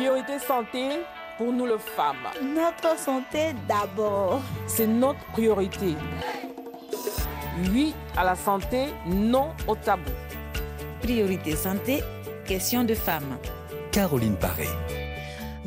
Priorité santé pour nous les femmes. Notre santé d'abord. C'est notre priorité. Oui à la santé, non au tabou. Priorité santé, question de femmes. Caroline Paré.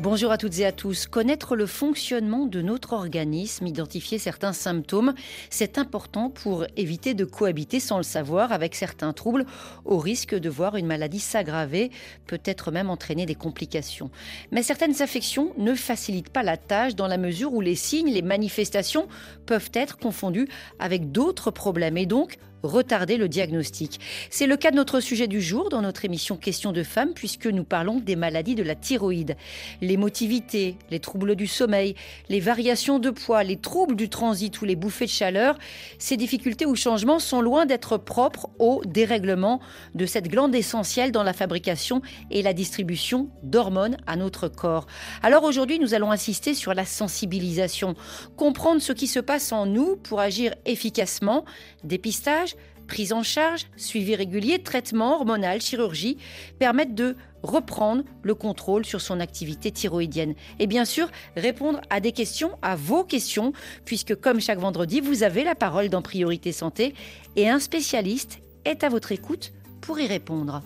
Bonjour à toutes et à tous. Connaître le fonctionnement de notre organisme, identifier certains symptômes, c'est important pour éviter de cohabiter sans le savoir avec certains troubles au risque de voir une maladie s'aggraver, peut-être même entraîner des complications. Mais certaines affections ne facilitent pas la tâche dans la mesure où les signes, les manifestations peuvent être confondus avec d'autres problèmes et donc retarder le diagnostic. C'est le cas de notre sujet du jour dans notre émission Questions de femmes puisque nous parlons des maladies de la thyroïde. L'émotivité, les troubles du sommeil, les variations de poids, les troubles du transit ou les bouffées de chaleur, ces difficultés ou changements sont loin d'être propres au dérèglement de cette glande essentielle dans la fabrication et la distribution d'hormones à notre corps. Alors aujourd'hui, nous allons insister sur la sensibilisation, comprendre ce qui se passe en nous pour agir efficacement, dépistage, prise en charge, suivi régulier, traitement hormonal, chirurgie, permettent de reprendre le contrôle sur son activité thyroïdienne. Et bien sûr, répondre à des questions, à vos questions, puisque comme chaque vendredi, vous avez la parole dans Priorité Santé et un spécialiste est à votre écoute pour y répondre.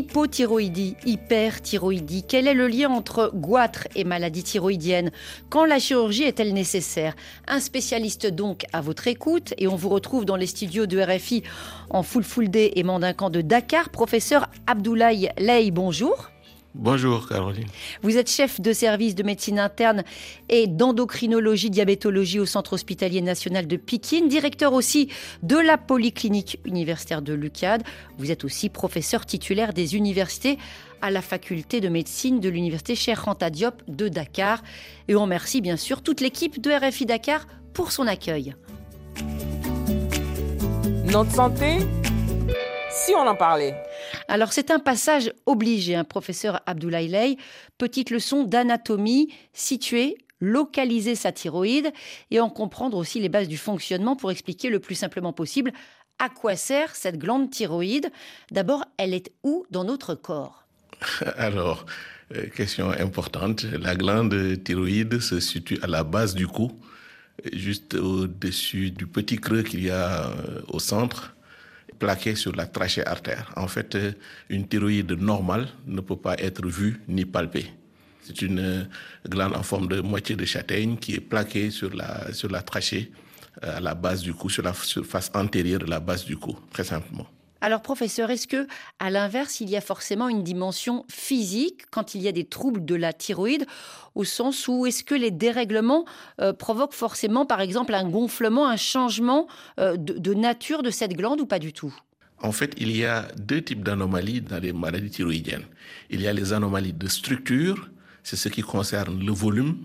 Hypothyroïdie, hyperthyroïdie, quel est le lien entre goitre et maladie thyroïdienne? Quand la chirurgie est-elle nécessaire? Un spécialiste donc à votre écoute et on vous retrouve dans les studios de RFI en full full day et mandinquant de Dakar, professeur Abdoulaye Ley, bonjour. Bonjour Caroline. Vous êtes chef de service de médecine interne et d'endocrinologie diabétologie au Centre hospitalier national de Pékin, directeur aussi de la polyclinique universitaire de l'UCAD. Vous êtes aussi professeur titulaire des universités à la faculté de médecine de l'université Diop de Dakar. Et on remercie bien sûr toute l'équipe de RFI Dakar pour son accueil. Notre santé, si on en parlait. Alors c'est un passage obligé, un professeur Abdoulaye Ley, petite leçon d'anatomie, située, localiser sa thyroïde et en comprendre aussi les bases du fonctionnement pour expliquer le plus simplement possible à quoi sert cette glande thyroïde. D'abord, elle est où dans notre corps? Alors, euh, question importante, la glande thyroïde se situe à la base du cou, juste au-dessus du petit creux qu'il y a euh, au centre plaqué sur la trachée artère. En fait, euh, une thyroïde normale ne peut pas être vue ni palpée. C'est une euh, glande en forme de moitié de châtaigne qui est plaquée sur la, sur la trachée euh, à la base du cou, sur la surface antérieure de la base du cou, très simplement. Alors, professeur, est-ce que, à l'inverse, il y a forcément une dimension physique quand il y a des troubles de la thyroïde, au sens où est-ce que les dérèglements euh, provoquent forcément, par exemple, un gonflement, un changement euh, de, de nature de cette glande ou pas du tout? En fait, il y a deux types d'anomalies dans les maladies thyroïdiennes. Il y a les anomalies de structure, c'est ce qui concerne le volume,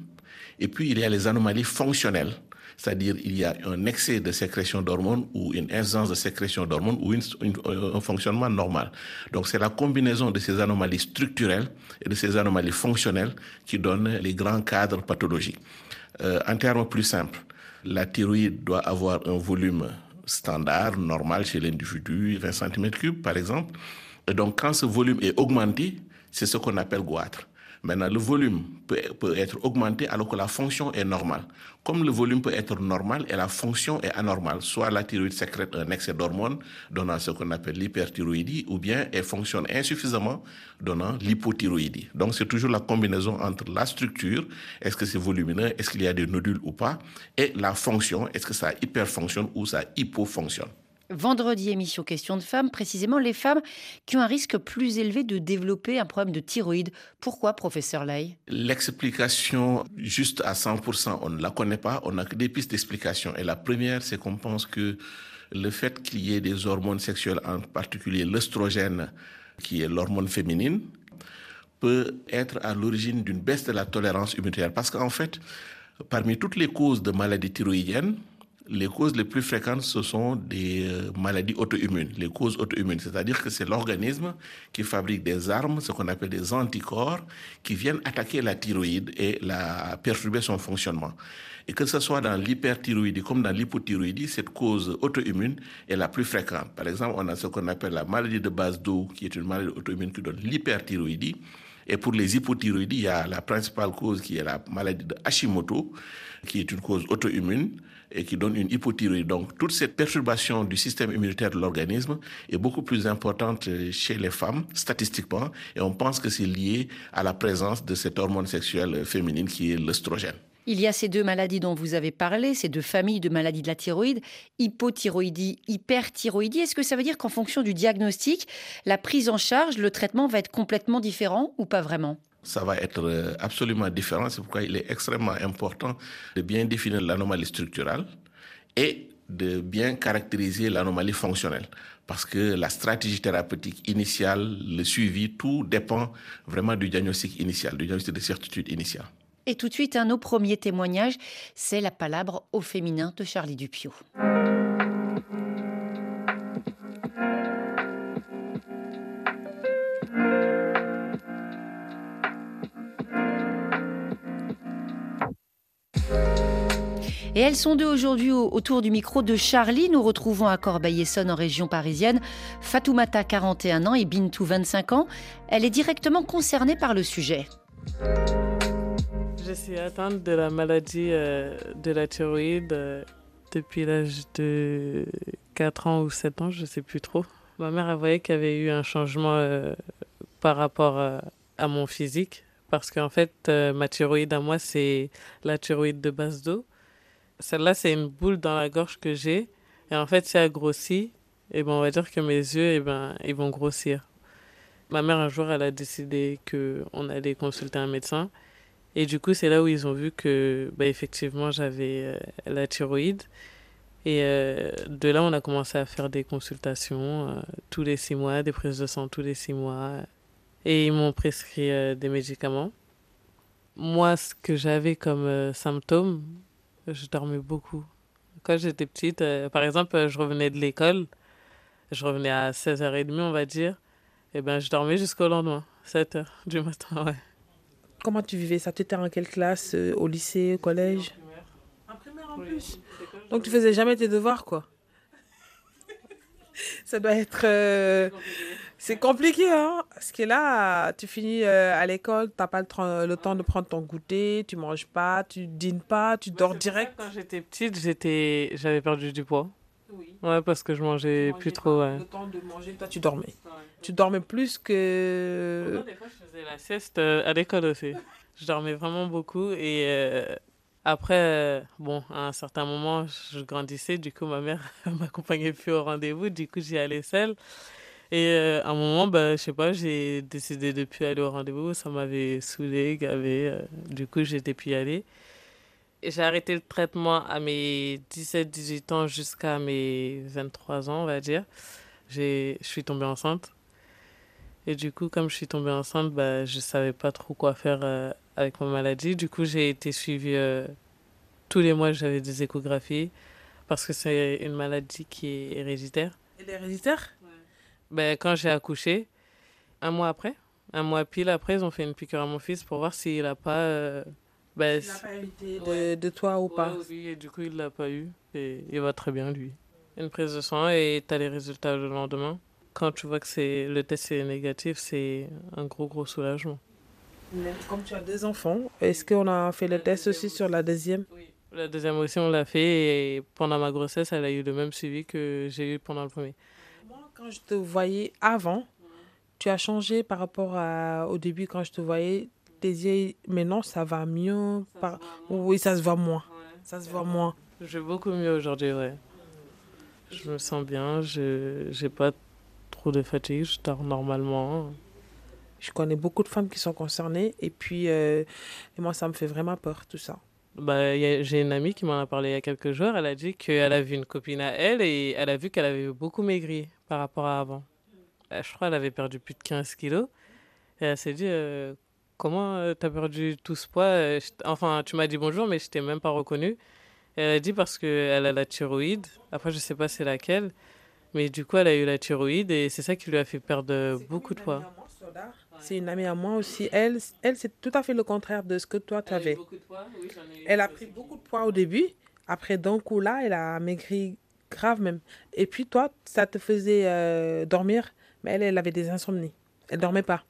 et puis il y a les anomalies fonctionnelles c'est-à-dire il y a un excès de sécrétion d'hormones ou une insuffisance de sécrétion d'hormones ou une, un fonctionnement normal. Donc c'est la combinaison de ces anomalies structurelles et de ces anomalies fonctionnelles qui donne les grands cadres pathologiques. Euh, en termes plus simples, la thyroïde doit avoir un volume standard, normal chez l'individu, 20 cm3 par exemple. Et donc quand ce volume est augmenté, c'est ce qu'on appelle goitre. Maintenant, le volume peut, peut, être augmenté alors que la fonction est normale. Comme le volume peut être normal et la fonction est anormale, soit la thyroïde sécrète un excès d'hormones, donnant ce qu'on appelle l'hyperthyroïdie, ou bien elle fonctionne insuffisamment, donnant l'hypothyroïdie. Donc c'est toujours la combinaison entre la structure, est-ce que c'est volumineux, est-ce qu'il y a des nodules ou pas, et la fonction, est-ce que ça hyperfonctionne ou ça hypofonctionne. Vendredi, émission Question de femmes, précisément les femmes qui ont un risque plus élevé de développer un problème de thyroïde. Pourquoi, professeur Lay L'explication juste à 100%, on ne la connaît pas, on n'a que des pistes d'explication. Et la première, c'est qu'on pense que le fait qu'il y ait des hormones sexuelles, en particulier l'œstrogène, qui est l'hormone féminine, peut être à l'origine d'une baisse de la tolérance immunitaire. Parce qu'en fait, parmi toutes les causes de maladies thyroïdiennes, les causes les plus fréquentes, ce sont des euh, maladies auto-immunes, les causes auto-immunes. C'est-à-dire que c'est l'organisme qui fabrique des armes, ce qu'on appelle des anticorps, qui viennent attaquer la thyroïde et la perturber son fonctionnement. Et que ce soit dans l'hyperthyroïdie comme dans l'hypothyroïdie, cette cause auto-immune est la plus fréquente. Par exemple, on a ce qu'on appelle la maladie de base d'eau, qui est une maladie auto-immune qui donne l'hyperthyroïdie. Et pour les hypothyroïdies, il y a la principale cause qui est la maladie de Hashimoto, qui est une cause auto-immune et qui donne une hypothyroïdie. Donc, toute cette perturbation du système immunitaire de l'organisme est beaucoup plus importante chez les femmes, statistiquement, et on pense que c'est lié à la présence de cette hormone sexuelle féminine qui est l'œstrogène. Il y a ces deux maladies dont vous avez parlé, ces deux familles de maladies de la thyroïde, hypothyroïdie, hyperthyroïdie. Est-ce que ça veut dire qu'en fonction du diagnostic, la prise en charge, le traitement va être complètement différent ou pas vraiment? Ça va être euh, absolument différent. C'est pourquoi il est extrêmement important de bien définir l'anomalie structurelle et de bien caractériser l'anomalie fonctionnelle. Parce que la stratégie thérapeutique initiale, le suivi, tout dépend vraiment du diagnostic initial, du diagnostic de certitude initiale. Et tout de suite, un autre premier témoignage, c'est la palabre au féminin de Charlie Dupio. Et elles sont deux aujourd'hui autour du micro de Charlie. Nous retrouvons à Corbeil-Essonne, en région parisienne, Fatoumata, 41 ans, et Bintou, 25 ans. Elle est directement concernée par le sujet. Je suis atteinte de la maladie euh, de la thyroïde euh, depuis l'âge de 4 ans ou 7 ans, je ne sais plus trop. Ma mère a voyé qu'il y avait eu un changement euh, par rapport à mon physique parce qu'en fait, ma thyroïde à moi, c'est la thyroïde de base d'eau. Celle-là, c'est une boule dans la gorge que j'ai. Et en fait, si elle grossit, et eh ben, on va dire que mes yeux, et eh ben, ils vont grossir. Ma mère, un jour, elle a décidé qu'on allait consulter un médecin. Et du coup, c'est là où ils ont vu que, bah, effectivement, j'avais euh, la thyroïde. Et euh, de là, on a commencé à faire des consultations euh, tous les six mois, des prises de sang tous les six mois. Et ils m'ont prescrit des médicaments. Moi, ce que j'avais comme symptômes, je dormais beaucoup. Quand j'étais petite, euh, par exemple, je revenais de l'école, je revenais à 16h30, on va dire, et ben je dormais jusqu'au lendemain, 7h du matin, ouais. Comment tu vivais ça? Tu étais en quelle classe euh, Au lycée, au collège? En primaire. En plus. Donc tu faisais jamais tes devoirs, quoi? ça doit être. Euh, c'est compliqué, hein Parce que là, tu finis euh, à l'école, tu n'as pas le, temps de prendre ton goûter, tu manges pas, tu dînes pas, tu dors direct. quand j'étais petite, j'étais, j'avais perdu du poids. Oui. Ouais, parce que je mangeais plus trop. Ouais. Le temps de manger, toi, tu dormais. Tu dormais plus que. des fois, je faisais la sieste euh, à l'école aussi. Je dormais vraiment beaucoup et. Euh, après, bon, à un certain moment, je grandissais, du coup, ma mère m'accompagnait plus au rendez-vous, du coup, j'y allais seule. Et euh, à un moment, bah, je sais pas, j'ai décidé de plus aller au rendez-vous. Ça m'avait saoulé, gavé. Euh, du coup, j'étais plus y aller. J'ai arrêté le traitement à mes 17-18 ans jusqu'à mes 23 ans, on va dire. Je suis tombée enceinte. Et du coup, comme je suis tombée enceinte, bah, je savais pas trop quoi faire euh, avec ma maladie. Du coup, j'ai été suivie tous les mois, j'avais des échographies parce que c'est une maladie qui est héréditaire. Elle est héréditaire? Ben, quand j'ai accouché, un mois après, un mois pile après, ils ont fait une piqûre à mon fils pour voir s'il n'a pas. Euh, ben, il pas hérité de, toi ou pas Oui, et du coup, il l'a pas eu. Et il va très bien, lui. Une prise de sang et tu as les résultats le lendemain. Quand tu vois que c'est le test est négatif, c'est un gros, gros soulagement. Comme tu as deux enfants, est-ce qu'on a fait le test aussi sur la deuxième? Oui, la deuxième aussi, on l'a fait. Et pendant ma grossesse, elle a eu le même suivi que j'ai eu pendant le premier. Quand je te voyais avant, tu as changé par rapport à, au début quand je te voyais. Tes yeux, maintenant, ça va mieux. par... Oui, ça se voit moins. Ça se voit moins. Je vais beaucoup mieux aujourd'hui, ouais. Je me sens bien, je n'ai pas trop de fatigue, je dors normalement. Je connais beaucoup de femmes qui sont concernées et puis euh, et moi, ça me fait vraiment peur, tout ça. Bah, j'ai une amie qui m'en a parlé il y a quelques jours. Elle a dit qu'elle a vu une copine à elle et elle a vu qu'elle avait beaucoup maigri par rapport à avant. Euh, je crois qu'elle avait perdu plus de 15 kilos. Et elle s'est dit euh, Comment euh, tu as perdu tout ce poids Enfin, tu m'as dit bonjour, mais je t'ai même pas reconnu. elle a dit parce qu'elle a la thyroïde. Après, je sais pas c'est laquelle. Mais du coup, elle a eu la thyroïde et c'est ça qui lui a fait perdre beaucoup de poids. C'est une amie à moi aussi. Elle, elle c'est tout à fait le contraire de ce que toi, tu avais. Elle a pris beaucoup de poids au début. Après, d'un coup, là, elle a maigri grave même. Et puis, toi, ça te faisait euh, dormir. Mais elle, elle avait des insomnies. Elle dormait pas.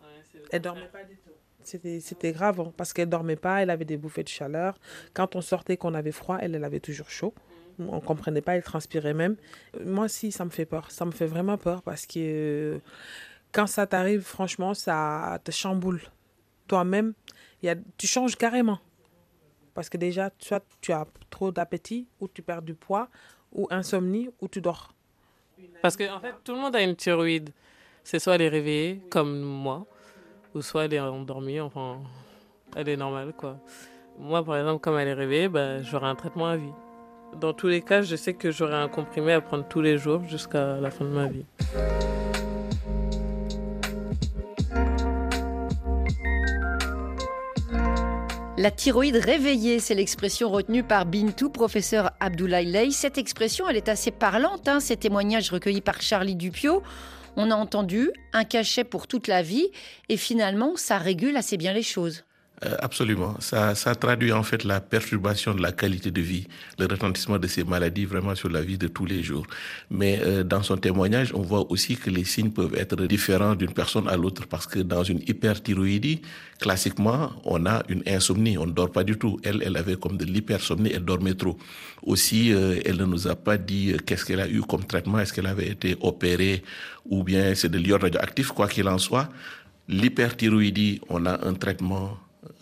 elle dormait pas du tout. C'était grave hein, parce qu'elle dormait pas, elle avait des bouffées de chaleur. Quand on sortait, qu'on avait froid, elle, elle avait toujours chaud. On comprenait pas, elle transpirait même. Moi, si, ça me fait peur. Ça me fait vraiment peur parce que quand ça t'arrive, franchement, ça te chamboule. Toi-même, tu changes carrément. Parce que déjà, soit tu as trop d'appétit, ou tu perds du poids, ou insomnie, ou tu dors. Parce qu'en en fait, tout le monde a une thyroïde. C'est soit elle est réveillée, comme moi, ou soit elle est endormie, enfin, elle est normale, quoi. Moi, par exemple, comme elle est réveillée, bah, j'aurai un traitement à vie. Dans tous les cas, je sais que j'aurai un comprimé à prendre tous les jours jusqu'à la fin de ma vie. La thyroïde réveillée, c'est l'expression retenue par Bintou, professeur Abdoulaye Ley. Cette expression, elle est assez parlante. Hein, ces témoignages recueillis par Charlie Dupio. On a entendu un cachet pour toute la vie et finalement, ça régule assez bien les choses. Euh, absolument. Ça, ça traduit en fait la perturbation de la qualité de vie, le retentissement de ces maladies vraiment sur la vie de tous les jours. Mais euh, dans son témoignage, on voit aussi que les signes peuvent être différents d'une personne à l'autre parce que dans une hyperthyroïdie, classiquement, on a une insomnie, on ne dort pas du tout. Elle, elle avait comme de l'hypersomnie, elle dormait trop. Aussi, euh, elle ne nous a pas dit qu'est-ce qu'elle a eu comme traitement, est-ce qu'elle avait été opérée ou bien c'est de l'iode radioactif, quoi qu'il en soit. L'hyperthyroïdie, on a un traitement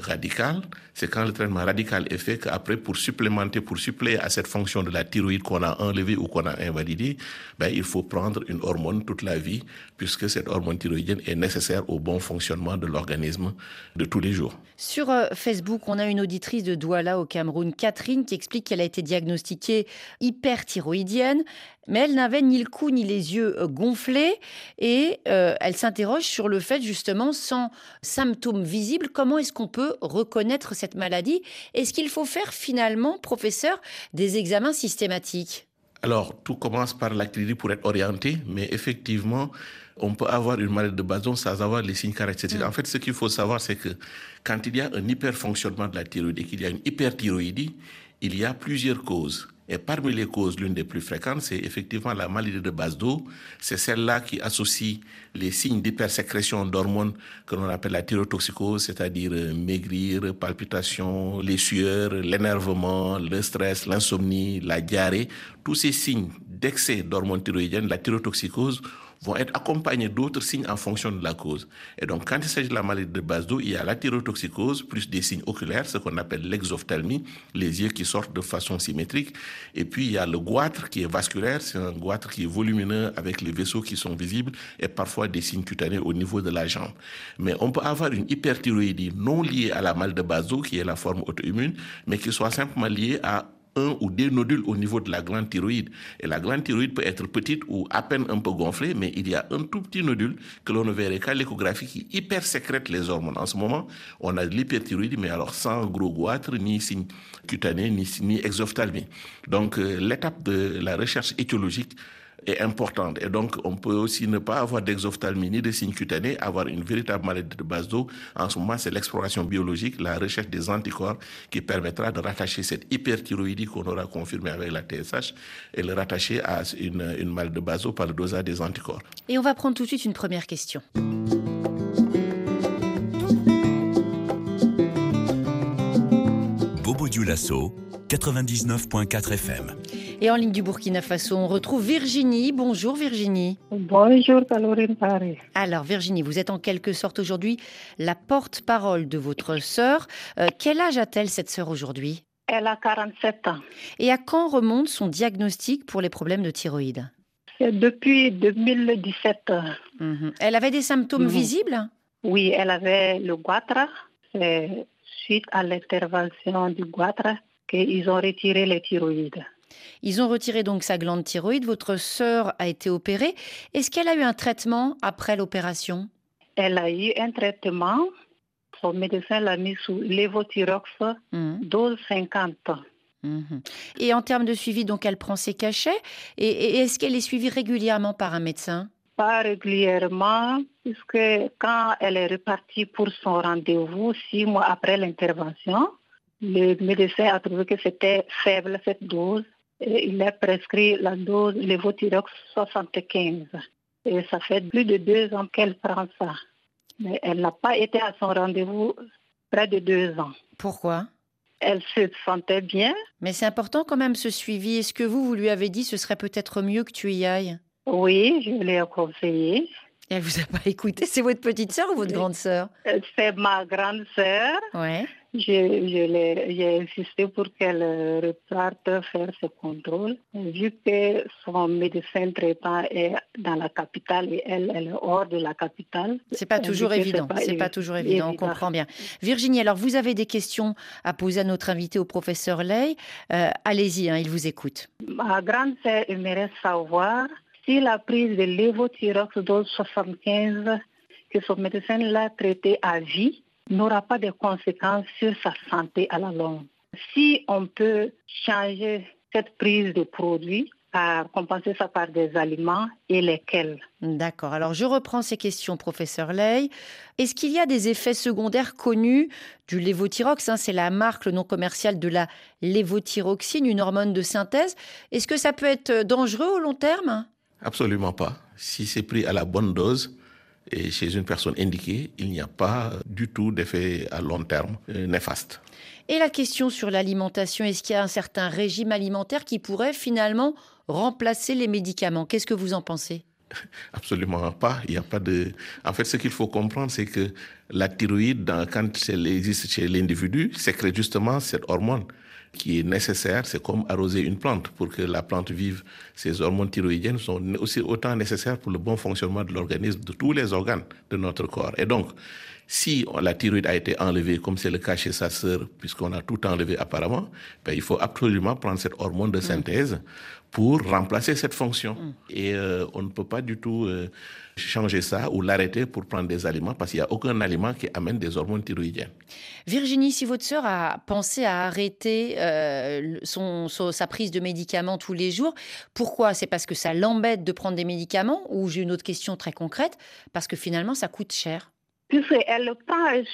radical, c'est quand le traitement radical est fait qu'après, pour supplémenter, pour suppléer à cette fonction de la thyroïde qu'on a enlevée ou qu'on a invalidée, ben, il faut prendre une hormone toute la vie, puisque cette hormone thyroïdienne est nécessaire au bon fonctionnement de l'organisme de tous les jours. Sur euh, Facebook, on a une auditrice de Douala au Cameroun, Catherine, qui explique qu'elle a été diagnostiquée hyperthyroïdienne mais elle n'avait ni le cou ni les yeux euh, gonflés et euh, elle s'interroge sur le fait justement sans symptômes visibles, comment est-ce qu'on peut reconnaître cette maladie Est-ce qu'il faut faire finalement, professeur, des examens systématiques? Alors, tout commence par l'activité pour être orienté, mais effectivement, on peut avoir une maladie de Bason sans avoir les signes caractéristiques. Mm. En fait, ce qu'il faut savoir, c'est que quand il y a un hyperfonctionnement de la thyroïde et qu'il y a une hyperthyroïdie, il y a plusieurs causes. Et parmi les causes, l'une des plus fréquentes, c'est effectivement la maladie de base d'eau. C'est celle-là qui associe les signes d'hypersécrétion d'hormones que l'on appelle la thyrotoxicose, c'est-à-dire euh, maigrir, palpitations, les sueurs, l'énervement, le stress, l'insomnie, la diarrhée. Tous ces signes d'excès d'hormones thyroïdiennes, la thyrotoxicose, vont être accompagnés d'autres signes en fonction de la cause. Et donc, quand il s'agit de la maladie de base d'eau, il y a la thyrotoxicose plus des signes oculaires, ce qu'on appelle l'exophthalmie, les yeux qui sortent de façon symétrique. Et puis, il y a le goitre qui est vasculaire, c'est un goitre qui est volumineux avec les vaisseaux qui sont visibles et parfois des signes cutanés au niveau de la jambe. Mais on peut avoir une hyperthyroïdie non liée à la maladie de base d'eau, qui est la forme auto-immune, mais qui soit simplement liée à un ou deux nodules au niveau de la glande thyroïde. Et la glande thyroïde peut être petite ou à peine un peu gonflée, mais il y a un tout petit nodule que l'on ne verrait qu'à l'échographie qui hyper sécrète les hormones. En ce moment, on a de l'hyperthyroïde, mais alors sans gros goitre, ni signe cutané, ni, ni exophthalmie. Donc, euh, l'étape de la recherche étiologique est importante. Et donc, on peut aussi ne pas avoir d'exophthalmie ni de signes cutanés, avoir une véritable maladie de base d'eau. En ce moment, c'est l'exploration biologique, la recherche des anticorps qui permettra de rattacher cette hyperthyroïdie qu'on aura confirmée avec la TSH et le rattacher à une, une maladie de base d'eau par le dosage des anticorps. Et on va prendre tout de suite une première question. Bobo Dioulasso, 99.4 FM. Et en ligne du Burkina Faso, on retrouve Virginie. Bonjour Virginie. Bonjour Caroline Paris. Alors Virginie, vous êtes en quelque sorte aujourd'hui la porte-parole de votre sœur. Euh, quel âge a-t-elle cette sœur aujourd'hui? Elle a 47 ans. Et à quand remonte son diagnostic pour les problèmes de thyroïde? C'est depuis 2017. Mhm. Elle avait des symptômes Mhm. visibles? Oui, elle avait le goitre. C'est suite à l'intervention du goitre qu'ils ont retiré les thyroïdes. Ils ont retiré donc sa glande thyroïde. Votre sœur a été opérée. Est-ce qu'elle a eu un traitement après l'opération? Elle a eu un traitement. Son médecin l'a mis sous lévothyrox Mhm. dose 50. Mhm. Et en termes de suivi, donc elle prend ses cachets. Et, est-ce qu'elle est suivie régulièrement par un médecin? Pas régulièrement, puisque quand elle est repartie pour son rendez-vous, six mois après l'intervention, le médecin a trouvé que c'était faible cette dose. Et il a prescrit la dose Levothyrox 75. Et ça fait plus de deux ans qu'elle prend ça. Mais elle n'a pas été à son rendez-vous près de deux ans. Pourquoi? Elle se sentait bien. Mais c'est important quand même ce suivi. Est-ce que vous, vous lui avez dit ce serait peut-être mieux que tu y ailles? Oui, je l'ai conseillé. Et elle vous a pas écouté C'est votre petite sœur ou votre grande sœur? C'est ma grande sœur. Ouais. J'ai insisté pour qu'elle reparte faire ce contrôle, vu que son médecin traitant est dans la capitale et elle, elle est hors de la capitale. C'est pas toujours évident. C'est pas, toujours évident. On comprend bien. Virginie, alors vous avez des questions à poser à notre invité, au professeur Ley. Euh, allez-y, hein, il vous écoute. Ma grande sœur aimerait savoir si la prise de l'évothyrox dose 75 que son médecin l'a traité à vie n'aura pas de conséquences sur sa santé à la longue. Si on peut changer cette prise de produits, à compenser ça par des aliments et lesquels. D'accord. Alors je reprends ces questions, professeur Ley. Est-ce qu'il y a des effets secondaires connus du lévothyrox hein, C'est la marque, le nom commercial de la lévothyroxine, une hormone de synthèse. Est-ce que ça peut être dangereux au long terme? Absolument pas. Si c'est pris à la bonne dose, et chez une personne indiquée, il n'y a pas du tout d'effet à long terme euh, néfaste. Et la question sur l'alimentation, est-ce qu'il y a un certain régime alimentaire qui pourrait finalement remplacer les médicaments? Qu'est-ce que vous en pensez? Absolument pas. Il n'y a pas de. En fait, ce qu'il faut comprendre, c'est que la thyroïde, quand elle existe chez l'individu, sécrète justement cette hormone qui est nécessaire, c'est comme arroser une plante. Pour que la plante vive, ces hormones thyroïdiennes sont aussi autant nécessaires pour le bon fonctionnement de l'organisme, de tous les organes de notre corps. Et donc, si la thyroïde a été enlevée, comme c'est le cas chez sa sœur, puisqu'on a tout enlevé apparemment, ben, il faut absolument prendre cette hormone de synthèse pour remplacer cette fonction. Mm. Et euh, on ne peut pas du tout euh, changer ça ou l'arrêter pour prendre des aliments parce qu'il n'y a aucun aliment qui amène des hormones thyroïdiennes. Virginie, si votre sœur a pensé à arrêter euh, son, sa prise de médicaments tous les jours, pourquoi? C'est parce que ça l'embête de prendre des médicaments? Ou j'ai une autre question très concrète, parce que finalement ça coûte cher? Elle prend, elle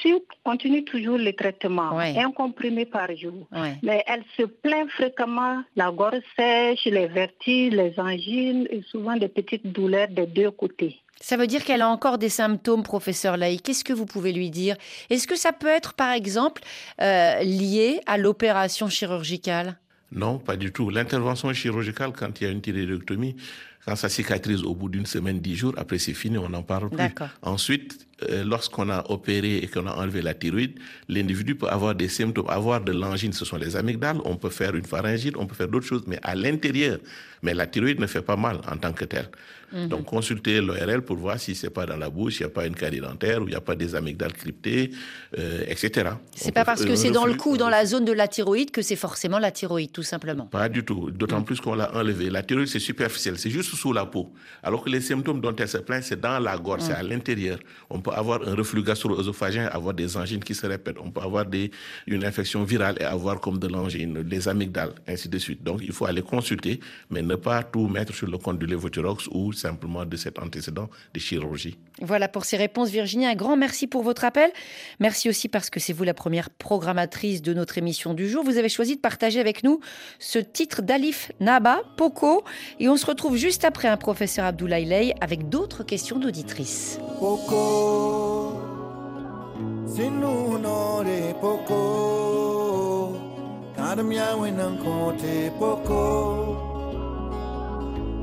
continue toujours le traitement, un comprimé par jour. Mais elle se plaint fréquemment, la gorge sèche, les vertiges, les angines et souvent des petites douleurs des deux côtés. Ça veut dire qu'elle a encore des symptômes, professeur Laïc. Qu'est-ce que vous pouvez lui dire? Est-ce que ça peut être, par exemple, euh, lié à l'opération chirurgicale? Non, pas du tout. L'intervention chirurgicale, quand il y a une thyroïdectomie, quand ça cicatrise au bout d'une semaine, dix jours, après c'est fini, on n'en parle plus. Ensuite, lorsqu'on a opéré et qu'on a enlevé la thyroïde, l'individu peut avoir des symptômes, avoir de l'angine, ce sont les amygdales, on peut faire une pharyngite, on peut faire d'autres choses, mais à l'intérieur. Mais la thyroïde ne fait pas mal en tant que telle. Mhm. Donc, consultez l'ORL pour voir si c'est pas dans la bouche, il n'y a pas une carie dentaire ou il n'y a pas des amygdales cryptées, euh, etc. C'est pas parce que c'est dans le cou, dans la zone de la thyroïde, que c'est forcément la thyroïde, tout simplement. Pas du tout. D'autant mhm. plus qu'on l'a enlevé. La thyroïde, c'est superficiel, c'est juste sous la peau. Alors que les symptômes dont elle se plaint, c'est dans la gorge, c'est mhm. à l'intérieur. On peut avoir un reflux gastro-œsophagien, avoir des angines qui se répètent. On peut avoir des, une infection virale et avoir comme de l'angine, des amygdales, ainsi de suite. Donc, il faut aller consulter, mais ne pas tout mettre sur le compte du lévothyrox ou simplement de cet antécédent de chirurgie. Voilà pour ces réponses, Virginie. Un grand merci pour votre appel. Merci aussi parce que c'est vous la première programmatrice de notre émission du jour. Vous avez choisi de partager avec nous ce titre d'Alif Naba, Poco. Et on se retrouve juste après un professeur Abdoulaye Ley avec d'autres questions d'auditrices. Poco, Poco.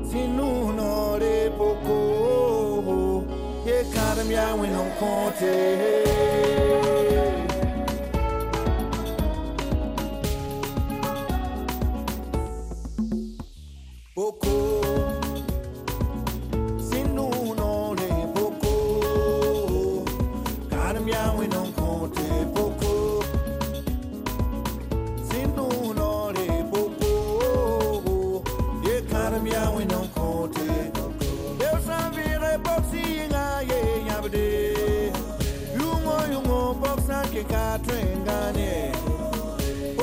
sin un'ora poco e cambiamo in un conte. katwengane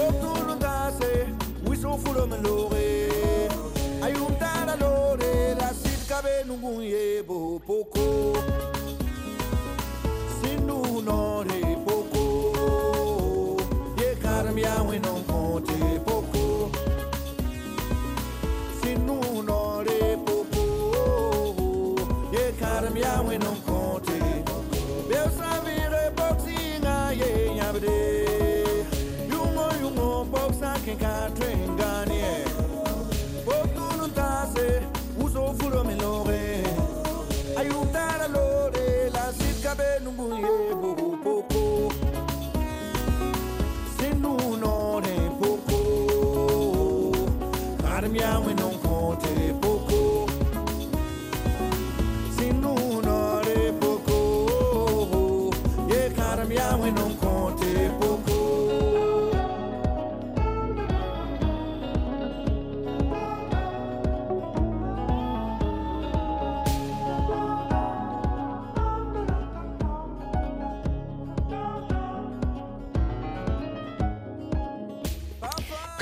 okulungase wisofulome lore ayumtala lore lasilkabelungunyebo poko.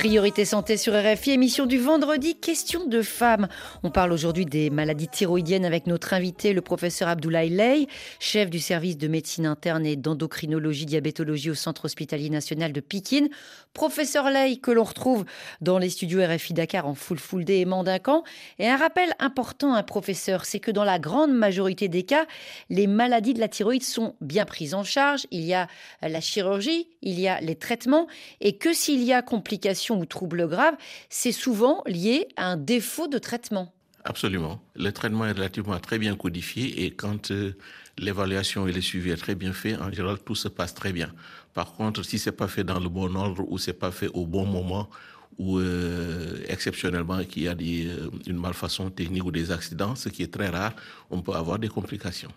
Priorité santé sur RFI, émission du vendredi, question de femmes. On parle aujourd'hui des maladies thyroïdiennes avec notre invité, le professeur Abdoulaye Ley, chef du service de médecine interne et d'endocrinologie diabétologie au Centre hospitalier national de Pikine. Professeur Ley, que l'on retrouve dans les studios RFI Dakar en full full day et Mandacan. Et un rappel important, un professeur, c'est que dans la grande majorité des cas, les maladies de la thyroïde sont bien prises en charge. Il y a la chirurgie, il y a les traitements, et que s'il y a complications ou troubles graves, c'est souvent lié à un défaut de traitement. Absolument. Le traitement est relativement très bien codifié et quand euh, l'évaluation et le suivi est très bien fait, en général, tout se passe très bien. Par contre, si c'est pas fait dans le bon ordre ou c'est pas fait au bon moment ou euh, exceptionnellement qu'il y a des, euh, une malfaçon technique ou des accidents, ce qui est très rare, on peut avoir des complications.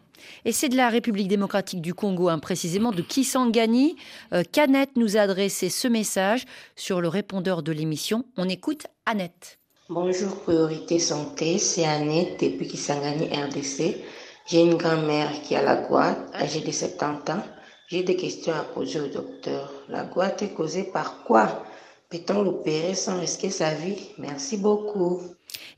Et c'est de la République démocratique du Congo, hein, précisément de Kisangani. Euh, qu'Annette nous a adressé ce message sur le répondeur de l'émission. On écoute Annette. Bonjour Priorité Santé, c'est Annette depuis Kisangani RDC. J'ai une grand-mère qui a la goîte, âgée de 70 ans. J'ai des questions à poser au docteur. La goîte est causée par quoi? Peut-on l'opérer sans risquer sa vie? Merci beaucoup.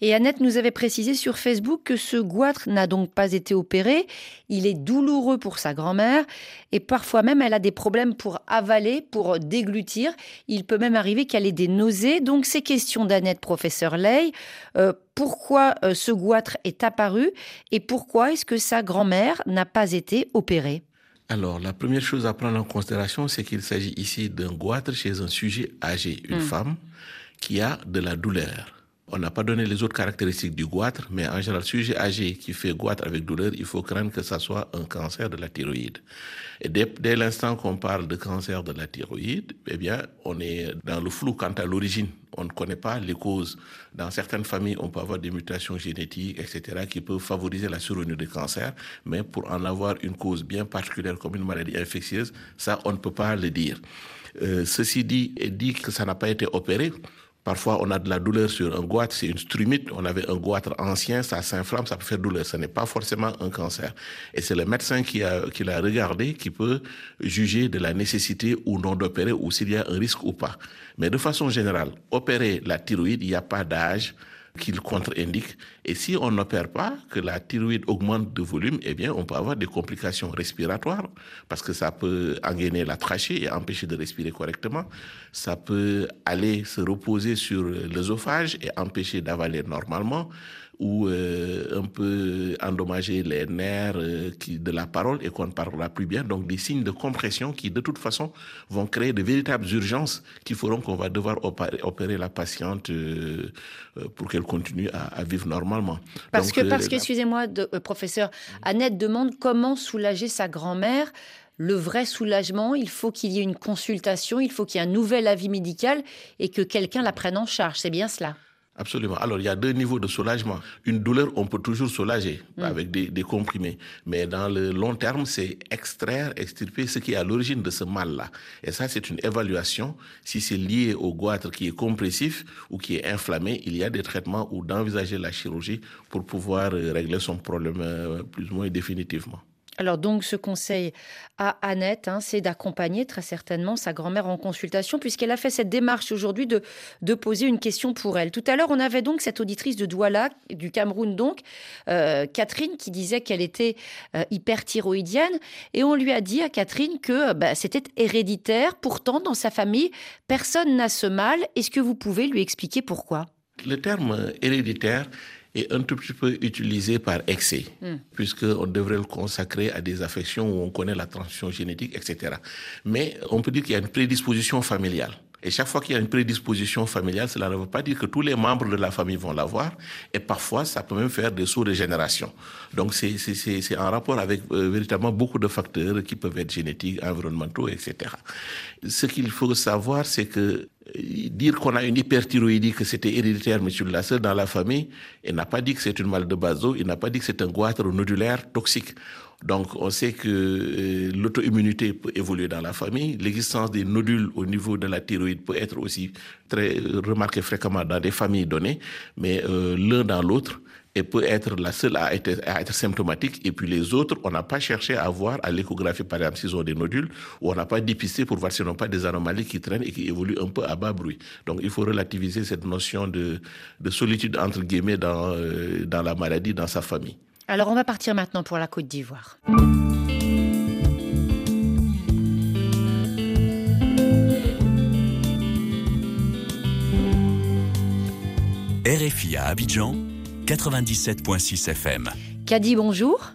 Et Annette nous avait précisé sur Facebook que ce goitre n'a donc pas été opéré. Il est douloureux pour sa grand-mère et parfois même elle a des problèmes pour avaler, pour déglutir. Il peut même arriver qu'elle ait des nausées. Donc ces questions d'Annette, professeur Ley, euh, pourquoi euh, ce goitre est apparu et pourquoi est-ce que sa grand-mère n'a pas été opérée? Alors, la première chose à prendre en considération, c'est qu'il s'agit ici d'un goitre chez un sujet âgé, une Mm. femme qui a de la douleur. On n'a pas donné les autres caractéristiques du goitre, mais en général, sujet âgé qui fait goitre avec douleur, il faut craindre que ça soit un cancer de la thyroïde. Et dès, dès l'instant qu'on parle de cancer de la thyroïde, eh bien, on est dans le flou quant à l'origine. On ne connaît pas les causes. Dans certaines familles, on peut avoir des mutations génétiques, etc., qui peuvent favoriser la survenue de cancer, mais pour en avoir une cause bien particulière comme une maladie infectieuse, ça, on ne peut pas le dire. Euh, ceci dit, et dit que ça n'a pas été opéré, Parfois, on a de la douleur sur un goitre, c'est une strumite. On avait un goitre ancien, ça s'inflamme, ça peut faire douleur. Ce n'est pas forcément un cancer. Et c'est le médecin qui qui l'a regardé qui peut juger de la nécessité ou non d'opérer ou s'il y a un risque ou pas. Mais de façon générale, opérer la thyroïde, il n'y a pas d'âge qu'il contre-indique. Et si on n'opère pas, que la thyroïde augmente de volume, eh bien, on peut avoir des complications respiratoires parce que ça peut engainer la trachée et empêcher de respirer correctement. Ça peut aller se reposer sur l'œsophage et empêcher d'avaler normalement ou euh, un peu endommager les nerfs euh, qui, de la parole et qu'on ne parlera plus bien. Donc des signes de compression qui de toute façon vont créer de véritables urgences qui feront qu'on va devoir opérer, opérer la patiente euh, pour qu'elle continue à, à, vivre normalement. Parce Donc, que, parce que excusez-moi, de, professeur, Annette demande comment soulager sa grand-mère le vrai soulagement, il faut qu'il y ait une consultation, il faut qu'il y ait un nouvel avis médical et que quelqu'un la prenne en charge. C'est bien cela? Absolument. Alors, il y a deux niveaux de soulagement. Une douleur, on peut toujours soulager mmh. avec des, des, comprimés. Mais dans le long terme, c'est extraire, extirper ce qui est à l'origine de ce mal-là. Et ça, c'est une évaluation. Si c'est lié au goitre qui est compressif ou qui est inflammé, il y a des traitements ou d'envisager la chirurgie pour pouvoir régler son problème plus ou moins définitivement. Alors donc ce conseil à Annette, hein, c'est d'accompagner très certainement sa grand-mère en consultation puisqu'elle a fait cette démarche aujourd'hui de, poser une question pour elle. Tout à l'heure, on avait donc cette auditrice de Douala, du Cameroun donc, euh, Catherine, qui disait qu'elle était euh, hyperthyroïdienne et on lui a dit à Catherine que bah, c'était héréditaire. Pourtant, dans sa famille, personne n'a ce mal. Est-ce que vous pouvez lui expliquer pourquoi? Le terme héréditaire est un tout petit peu utilisé par excès, Hmm. puisqu'on devrait le consacrer à des affections où on connaît la transmission génétique, etc. Mais on peut dire qu'il y a une prédisposition familiale. Et chaque fois qu'il y a une prédisposition familiale, cela ne veut pas dire que tous les membres de la famille vont l'avoir. Et parfois, ça peut même faire des sauts de génération. Donc, c'est en rapport avec euh, véritablement beaucoup de facteurs qui peuvent être génétiques, environnementaux, etc. Ce qu'il faut savoir, c'est que euh, dire qu'on a une hyperthyroïdie, que c'était héréditaire, mais tu l'as seul dans la famille, il n'a pas dit que c'est une maladie de Bazo, il n'a pas dit que c'est un goitre nodulaire toxique. Donc, on sait que euh, l'auto-immunité peut évoluer dans la famille. L'existence des nodules au niveau de la thyroïde peut être aussi très euh, remarquée fréquemment dans des familles données, mais euh, l'un dans l'autre et peut être la seule à être, symptomatique. Et puis les autres, on n'a pas cherché à voir à l'échographie, par exemple, s'ils ont des nodules, ou on n'a pas dépisté pour voir s'ils n'ont pas des anomalies qui traînent et qui évoluent un peu à bas bruit. Donc il faut relativiser cette notion de, de solitude, entre guillemets, dans, euh, dans la maladie, dans sa famille. Alors on va partir maintenant pour la Côte d'Ivoire. RFI à Abidjan, 97.6 FM. Kadi, bonjour.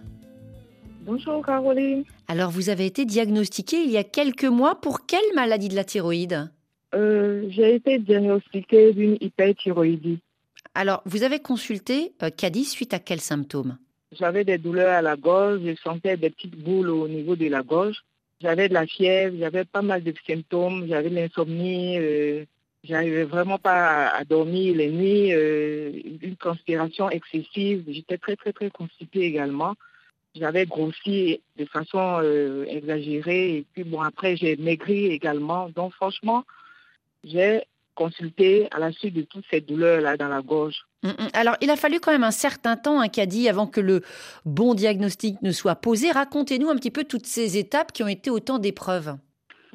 Bonjour Caroline. Alors vous avez été diagnostiquée il y a quelques mois pour quelle maladie de la thyroïde? Euh, J'ai été diagnostiquée d'une hyperthyroïdie. Alors vous avez consulté euh, Kadi suite à quels symptômes? J'avais des douleurs à la gorge, je sentais des petites boules au niveau de la gorge. J'avais de la fièvre, j'avais pas mal de symptômes, j'avais l'insomnie, euh, j'arrivais vraiment pas à, dormir les nuits, euh, une conspiration excessive. J'étais très très très constipée également. J'avais grossi de façon euh, exagérée et puis bon après j'ai maigri également. Donc franchement, j'ai consulté à la suite de toutes ces douleurs là dans la gorge. Mm, mm. Alors il a fallu quand même un certain temps, un Kadi, avant que le bon diagnostic ne soit posé. Racontez-nous un petit peu toutes ces étapes qui ont été autant d'épreuves.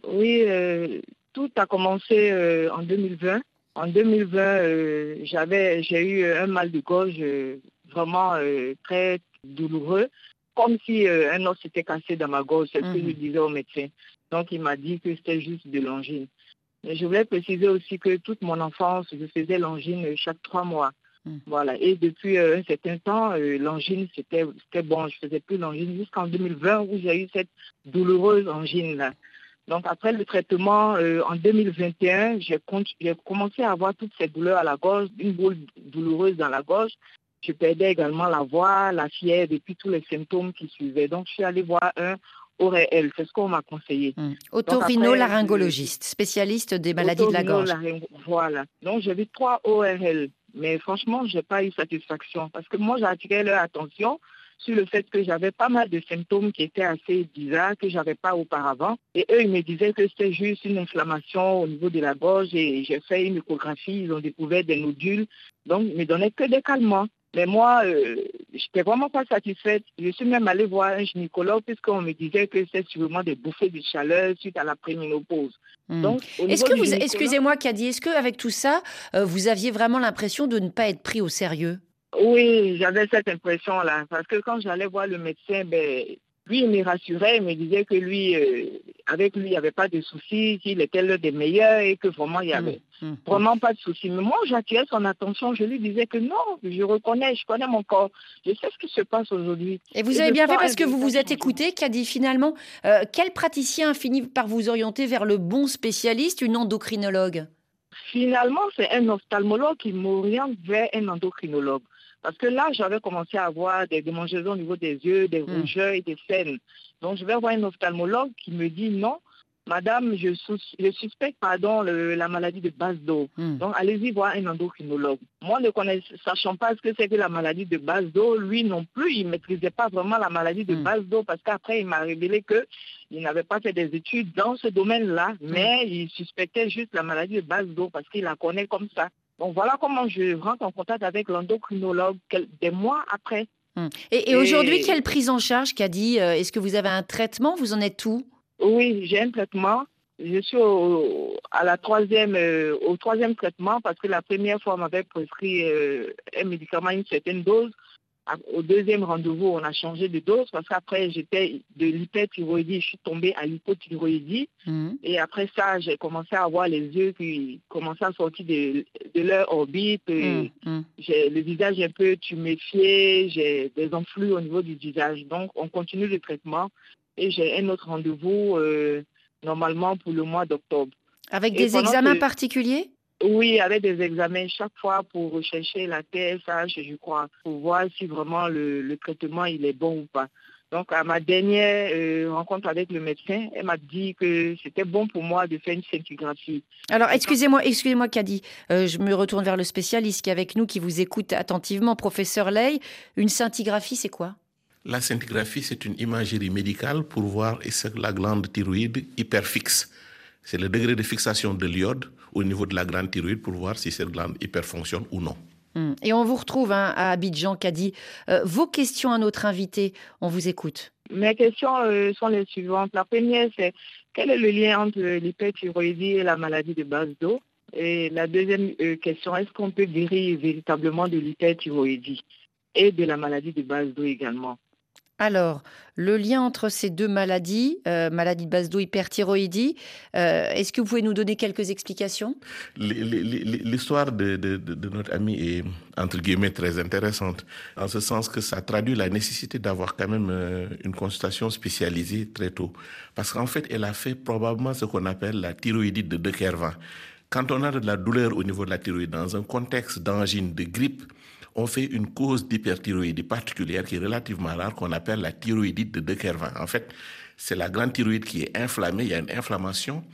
Oui, euh, tout a commencé euh, en 2020. En 2020, euh, j'avais, j'ai eu un mal de gorge vraiment très douloureux, comme si un os s'était cassé dans ma gorge. C'est ce que Mhm. je disais au médecin. Donc il m'a dit que c'était juste de l'angine. Mais je voulais préciser aussi que toute mon enfance, je faisais l'angine chaque trois mois. Mhm. Voilà. Et depuis euh, un certain temps, euh, l'angine, c'était, bon. Je faisais plus l'angine jusqu'en 2020 où j'ai eu cette douloureuse angine-là. Donc après le traitement euh, en 2021, j'ai commencé à avoir toutes ces douleurs à la gorge, une boule douloureuse dans la gorge. Je perdais également la voix, la fièvre et puis tous les symptômes qui suivaient. Donc je suis allée voir un ORL, c'est ce qu'on m'a conseillé. Mm. après, Otorhinolaryngologiste, spécialiste des maladies de la gorge. Voilà. Donc j'ai vu trois ORL, mais franchement, j'ai pas eu satisfaction parce que moi attiré leur attention sur le fait que j'avais pas mal de symptômes qui étaient assez bizarres que j'avais pas auparavant. Et eux, ils me disaient que c'était juste une inflammation au niveau de la gorge et j'ai fait une échographie, ils ont découvert des nodules. Donc, ils me donnaient que des calmants. Mais moi, euh, j'étais vraiment pas satisfaite. Je suis même allée voir un gynécologue puisqu'on me disait que c'était sûrement des bouffées de chaleur suite à la préménopause. Mm. Donc, Est-ce que vous, gynécologue- excusez-moi Kadi, est-ce que avec tout ça, euh, vous aviez vraiment l'impression de ne pas être pris au sérieux? Oui, j'avais cette impression-là. Parce que quand j'allais voir le médecin, ben, lui, il me rassurait, il me disait que lui, euh, avec lui, il n'y avait pas de soucis, qu'il était l'un des meilleurs et que vraiment, il n'y avait Mm. vraiment pas de soucis. Mais moi, j'attirais son attention. Je lui disais que non, je reconnais, je connais mon corps. Je sais ce qui se passe aujourd'hui. Et vous Et avez bien fait parce que vous vous êtes écouté, Kadi, finalement, euh, quel praticien a fini par vous orienter vers le bon spécialiste, une endocrinologue? Finalement, c'est un ophtalmologue qui m'oriente vers un endocrinologue. Parce que là, j'avais commencé à avoir des démangeaisons au niveau des yeux, des Mm. rougeurs et des scènes. Donc, je vais voir un ophtalmologue qui me dit non, madame, je, sous- je suspecte pardon, le- la maladie de base d'eau. Mm. Donc, allez-y voir un endocrinologue. Moi, ne connaissant, sachant pas ce que c'est que la maladie de base d'eau, lui non plus, il ne maîtrisait pas vraiment la maladie de Mm. base d'eau parce qu'après, il m'a révélé que il n'avait pas fait des études dans ce domaine-là, mais il suspectait juste la maladie de base d'eau parce qu'il la connaît comme ça. Donc voilà comment je rentre en contact avec l'endocrinologue des mois après. Hum. Et, et aujourd'hui, quelle prise en charge qu'a dit euh, Est-ce que vous avez un traitement? Vous en êtes où? Oui, j'ai un traitement. Je suis au, à la troisième, euh, au troisième traitement parce que la première fois, on m'avait prescrit euh, un médicament à une certaine dose. Au deuxième rendez-vous, on a changé de dose parce qu'après, j'étais de l'hyperthyroïdie, je suis tombée à l'hypothyroïdie. Hum. Et après ça, j'ai commencé à voir les yeux qui commençaient à sortir de, de leur orbite. hum. J'ai le visage un peu tuméfié, j'ai des enflux au niveau du visage. Donc, on continue le traitement et j'ai un autre rendez-vous euh, normalement pour le mois d'octobre. Avec Et des examens que- particuliers? Oui, avec des examens chaque fois pour rechercher la TSH, je crois, pour voir si vraiment le, le traitement il est bon ou pas. Donc, à ma dernière euh, rencontre avec le médecin, elle m'a dit que c'était bon pour moi de faire une scintigraphie. Alors, excusez-moi, excusez-moi, Kadi. Euh, je me retourne vers le spécialiste qui est avec nous, qui vous écoute attentivement, professeur Ley. Une scintigraphie, c'est quoi? La scintigraphie, c'est une imagerie médicale pour voir est-ce que la glande thyroïde hyperfixe. C'est le degré de fixation de l'iode au niveau de la glande thyroïde pour voir si cette glande hyperfonctionne ou non. Hum. Et on vous retrouve hein, à Abidjan, Kadi. Euh, vos questions à notre invité, on vous écoute. Mes questions euh, sont les suivantes. La première, c'est quel est le lien entre l'hyperthyroïdie et la maladie de base d'eau? Et la deuxième euh, question, est-ce qu'on peut guérir véritablement de l'hyperthyroïdie et de la maladie de base d'eau également? Alors, le lien entre ces deux maladies, euh, maladie de base d'eau, hyperthyroïdie, euh, est-ce que vous pouvez nous donner quelques explications? L'histoire de, notre ami est, entre guillemets, très intéressante, en ce sens que ça traduit la nécessité d'avoir quand même euh, une consultation spécialisée très tôt. Parce qu'en fait, elle a fait probablement ce qu'on appelle la thyroïdite de De Kervin. Quand on a de la douleur au niveau de la thyroïde, dans un contexte d'angine, de grippe, on fait une cause d'hyperthyroïdie particulière qui est relativement rare, qu'on appelle la thyroïdite de De Kervin. En fait, c'est la grande thyroïde qui est inflammée, il y a une inflammation,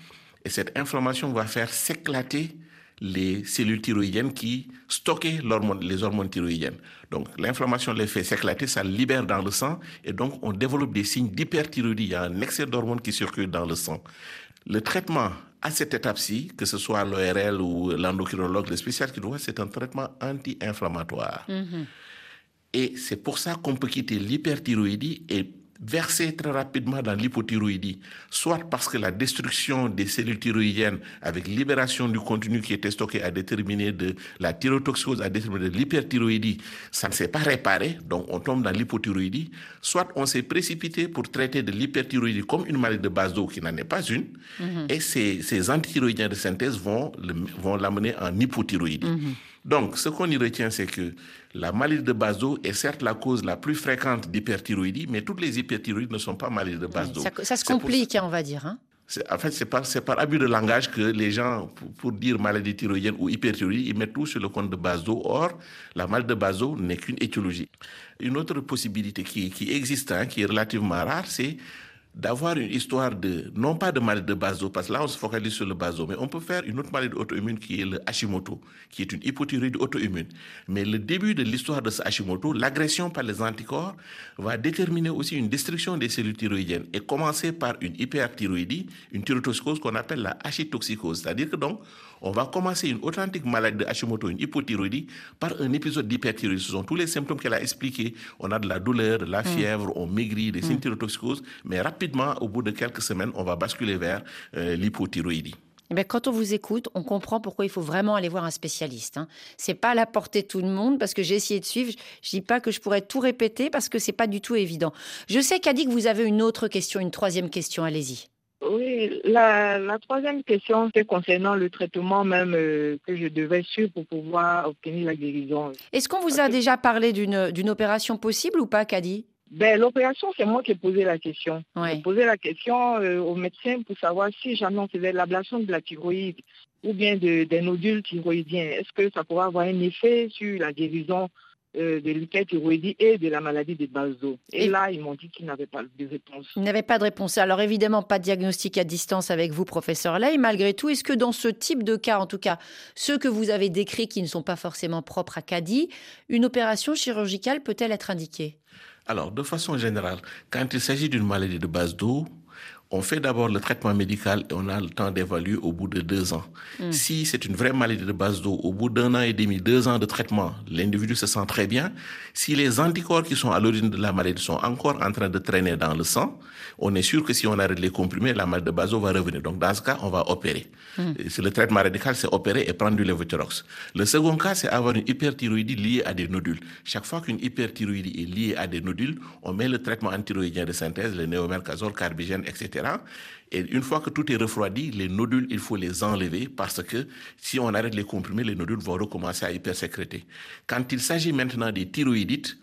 et cette inflammation va faire s'éclater les cellules thyroïdiennes qui stockaient les hormones thyroïdiennes. Donc l'inflammation les fait s'éclater, ça libère dans le sang, et donc on développe des signes d'hyperthyroïdie. Il y a un excès d'hormones qui circulent dans le sang. Le traitement à cette étape-ci, que ce soit l'ORL ou l'endocrinologue, le spécialiste qui le voit, c'est un traitement anti-inflammatoire. Mhm. Et c'est pour ça qu'on peut quitter l'hyperthyroïdie et verser très rapidement dans l'hypothyroïdie, soit parce que la destruction des cellules thyroïdiennes avec libération du contenu qui était stocké a déterminé de la thyrotoxicose, a déterminé de l'hyperthyroïdie, ça ne s'est pas réparé, donc on tombe dans l'hypothyroïdie, soit on s'est précipité pour traiter de l'hyperthyroïdie comme une maladie de base d'eau qui n'en est pas une, Mhm. et ces, ces antithyroïdiens de synthèse vont l'amener en hypothyroïdie. Donc, ce qu'on y retient, c'est que la maladie de base d'eau est certes la cause la plus fréquente d'hyperthyroïdie, mais toutes les hyperthyroïdes ne sont pas maladies de base d'eau. Ça, ça se pour complique, on va dire. hein. En fait, c'est par, abus de langage que les gens, pour, pour dire maladie thyroïdienne ou hyperthyroïdie, ils mettent tout sur le compte de base d'eau. Or, la maladie de base d'eau n'est qu'une étiologie. Une autre possibilité qui, qui existe, hein, qui est relativement rare, c'est d'avoir une histoire de, non pas de maladie de d'eau, parce que là, on se focalise sur le d'eau, mais on peut faire une autre maladie auto-immune qui est le Hashimoto, qui est une hypothyroïdie auto-immune. Mais le début de l'histoire de ce Hashimoto, l'agression par les anticorps, va déterminer aussi une destruction des cellules thyroïdiennes et commencer par une hyperthyroïdie, une thyrotoxicose qu'on appelle la hachitoxicose. C'est-à-dire que donc, on va commencer une authentique maladie de Hashimoto, une hypothyroïdie, par un épisode d'hyperthyroïdie. Ce sont tous les symptômes qu'elle a expliqués. On a de la douleur, de la Mm. fièvre, on maigrit, des signes Mm. thyrotoxicose, mais rapidement, au bout de quelques semaines, on va basculer vers euh, l'hypothyroïdie. Eh bien, quand on vous écoute, on comprend pourquoi il faut vraiment aller voir un spécialiste. Hein. C'est pas à la portée de tout le monde parce que j'ai essayé de suivre. Je dis pas que je pourrais tout répéter parce que c'est pas du tout évident. Je sais qu'a dit que vous avez une autre question, une troisième question. Allez-y. Oui, la, la troisième question, c'est concernant le traitement même euh, que je devais suivre pour pouvoir obtenir la guérison. Est-ce qu'on vous a déjà parlé d'une opération possible ou pas, Kadi? Ben, l'opération, c'est moi qui ai posé la question. Ouais. J'ai posé la question euh, au médecin pour savoir si jamais on faisait l'ablation de la thyroïde ou bien de- des nodules thyroïdiens, est-ce que ça pourrait avoir un effet sur la guérison euh, de l'hyperthyroïdie et de la maladie des base d'eau. Et, Et- là, ils m'ont dit qu'ils n'avaient pas de réponse. Vous n'avez pas de réponse. Alors évidemment, pas de diagnostic à distance avec vous, professeur Ley. Malgré tout, est-ce que dans ce type de cas, en tout cas ceux que vous avez décrits qui ne sont pas forcément propres à Caddy, une opération chirurgicale peut-elle être indiquée? Alors, de façon générale, quand il s'agit d'une maladie de base d'eau, on fait d'abord le traitement médical et on a le temps d'évaluer au bout de deux ans. Mm. Si c'est une vraie maladie de base d'eau, au bout d'un an et demi, deux ans de traitement, l'individu se sent très bien. Si les anticorps qui sont à l'origine de la maladie sont encore en train de traîner dans le sang, on est sûr que si on arrête les comprimés, la maladie de base d'eau va revenir. Donc dans ce cas, on va opérer. C'est le traitement radical, c'est opérer et prendre du lévothyrox. Le second cas, c'est avoir une hyperthyroïdie liée à des nodules. Chaque fois qu'une hyperthyroïdie est liée à des nodules, on met le traitement antithyroïdien de synthèse, le néomercazole, carbigène, etc. Et une fois que tout est refroidi, les nodules, il faut les enlever parce que si on arrête les comprimés, les nodules vont recommencer à hypersécréter. Quand il s'agit maintenant des thyroïdites,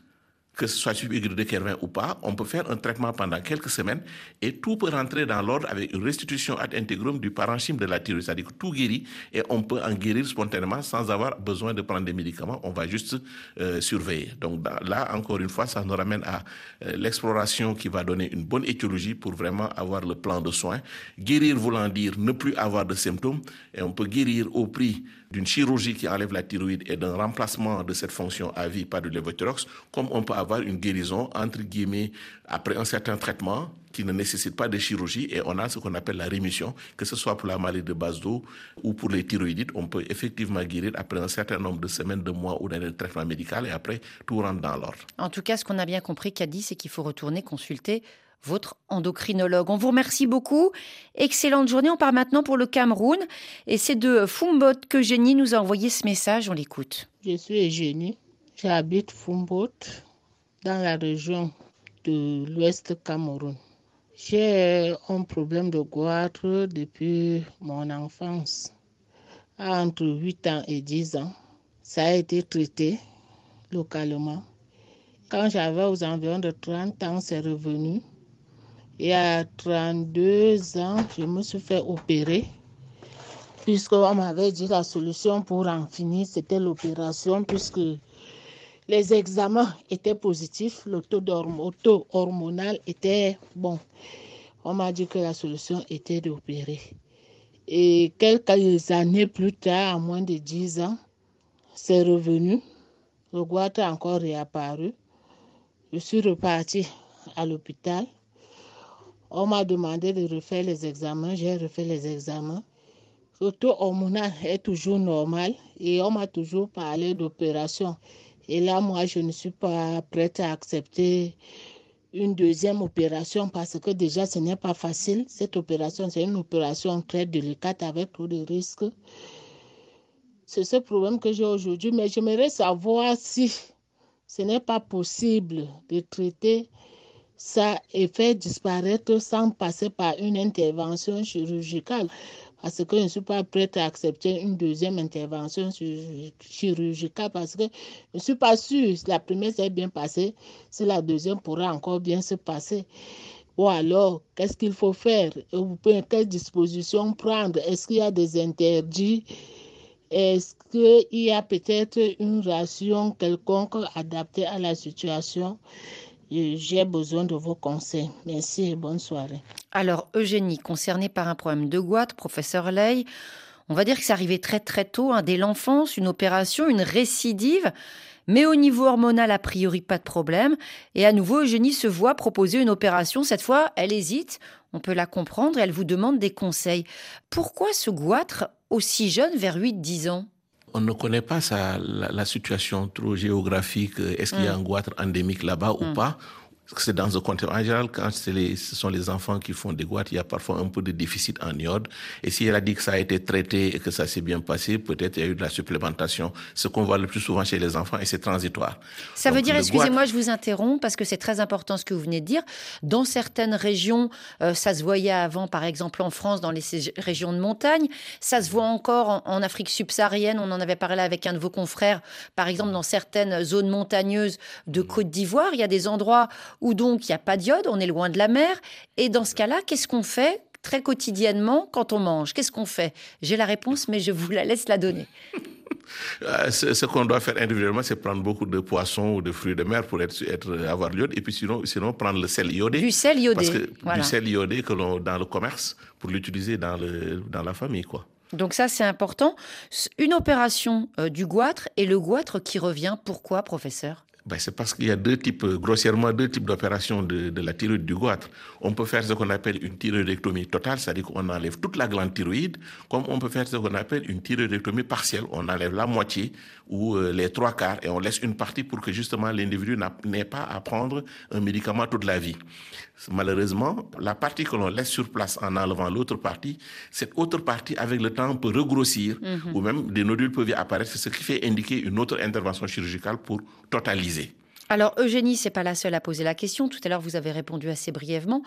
que ce soit subaiguë de Kervin ou pas, on peut faire un traitement pendant quelques semaines et tout peut rentrer dans l'ordre avec une restitution ad integrum du parenchyme de la thyroïde. C'est-à-dire que tout guérit et on peut en guérir spontanément sans avoir besoin de prendre des médicaments. On va juste euh, surveiller. Donc là, encore une fois, ça nous ramène à euh, l'exploration qui va donner une bonne étiologie pour vraiment avoir le plan de soins. Guérir voulant dire ne plus avoir de symptômes et on peut guérir au prix d'une chirurgie qui enlève la thyroïde et d'un remplacement de cette fonction à vie par du lévothyrox, comme on peut avoir une guérison, entre guillemets, après un certain traitement qui ne nécessite pas de chirurgie et on a ce qu'on appelle la rémission, que ce soit pour la maladie de base d'eau ou pour les thyroïdites, on peut effectivement guérir après un certain nombre de semaines, de mois ou de traitement médical et après tout rentre dans l'ordre. En tout cas, ce qu'on a bien compris, Caddy, c'est qu'il faut retourner consulter votre endocrinologue. On vous remercie beaucoup. Excellente journée. On part maintenant pour le Cameroun. Et c'est de Fumbot que Jenny nous a envoyé ce message. On l'écoute. Je suis Eugénie. J'habite Fumbot, dans la région de l'ouest Cameroun. J'ai un problème de goitre depuis mon enfance, entre 8 ans et 10 ans. Ça a été traité localement. Quand j'avais aux environs de 30 ans, c'est revenu. Et à 32 ans, je me suis fait opérer puisqu'on m'avait dit la solution pour en finir, c'était l'opération, puisque les examens étaient positifs, le taux, hormonal était bon. On m'a dit que la solution était d'opérer. Et quelques années plus tard, à moins de 10 ans, c'est revenu. Le goitre a encore réapparu. Je suis repartie à l'hôpital. On m'a demandé de refaire les examens. J'ai refait les examens. Le taux hormonal est toujours normal et on m'a toujours parlé d'opération. Et là, moi, je ne suis pas prête à accepter une deuxième opération parce que déjà, ce n'est pas facile. Cette opération, c'est une opération très délicate avec trop de risques. C'est ce problème que j'ai aujourd'hui, mais j'aimerais savoir si ce n'est pas possible de traiter ça et faire disparaître sans passer par une intervention chirurgicale. Parce que je ne suis pas prête à accepter une deuxième intervention chir- chirurgicale parce que je ne suis pas sûre si la première s'est bien passée, si la deuxième pourra encore bien se passer. Ou alors, qu'est-ce qu'il faut faire? Quelles dispositions prendre? Est-ce qu'il y a des interdits? Est-ce qu'il y a peut-être une ration quelconque adaptée à la situation? J'ai besoin de vos conseils. Merci et bonne soirée. Alors, Eugénie, concernée par un problème de goitre, professeur Ley, on va dire que c'est arrivé très très tôt, hein, dès l'enfance, une opération, une récidive. Mais au niveau hormonal, a priori, pas de problème. Et à nouveau, Eugénie se voit proposer une opération. Cette fois, elle hésite. On peut la comprendre elle vous demande des conseils. Pourquoi ce goitre aussi jeune, vers 8-10 ans? On ne connaît pas ça, la, la situation trop géographique. Est-ce qu'il y a Mm. un goitre endémique là-bas ou pas c'est dans un contexte. En général, quand les- ce sont les enfants qui font des goitres, il y a parfois un peu de déficit en iode. Et si elle a dit que ça a été traité et que ça s'est bien passé, peut-être il y a eu de la supplémentation. Ce qu'on voit le plus souvent chez les enfants et c'est transitoire. Ça veut dire, excusez-moi, je vous interromps parce que c'est très important ce que vous venez de dire. Dans certaines régions, euh, ça se voyait avant, par exemple en France, dans les régions de montagne. Ça se voit encore en, en Afrique subsaharienne. On en avait parlé avec un de vos confrères. Par exemple, dans certaines zones montagneuses de Côte d'Ivoire, il y a des endroits où donc il n'y a pas d'iode, on est loin de la mer. Et dans ce cas-là, qu'est-ce qu'on fait très quotidiennement quand on mange? Qu'est-ce qu'on fait? J'ai la réponse, mais je vous la laisse la donner. Euh, ce ce qu'on doit faire individuellement, c'est prendre beaucoup de poissons ou de fruits de mer pour être, être, avoir l'iode. Et puis sinon, sinon, prendre le sel iodé. Du sel iodé, Parce que voilà. Du sel iodé que l'on, dans le commerce pour l'utiliser dans, le, dans la famille. Quoi. Donc ça, c'est important. Une opération euh, du goitre et le goitre qui revient. Pourquoi, professeur? Ben, c'est parce qu'il y a deux types, euh, grossièrement deux types d'opérations de, de, la thyroïde du goitre. On peut faire ce qu'on appelle une thyroïdectomie totale, c'est-à-dire qu'on enlève toute la glande thyroïde, comme on peut faire ce qu'on appelle une thyroïdectomie partielle. On enlève la moitié ou euh, les trois quarts et on laisse une partie pour que justement l'individu n'ait pas à prendre un médicament toute la vie. Malheureusement, la partie que l'on laisse sur place en enlevant l'autre partie, cette autre partie, avec le temps, peut regrossir mm -hmm. ou même des nodules peuvent y apparaître, ce qui fait indiquer une autre intervention chirurgicale pour totaliser. Alors Eugénie, c'est pas la seule à poser la question. Tout à l'heure, vous avez répondu assez brièvement.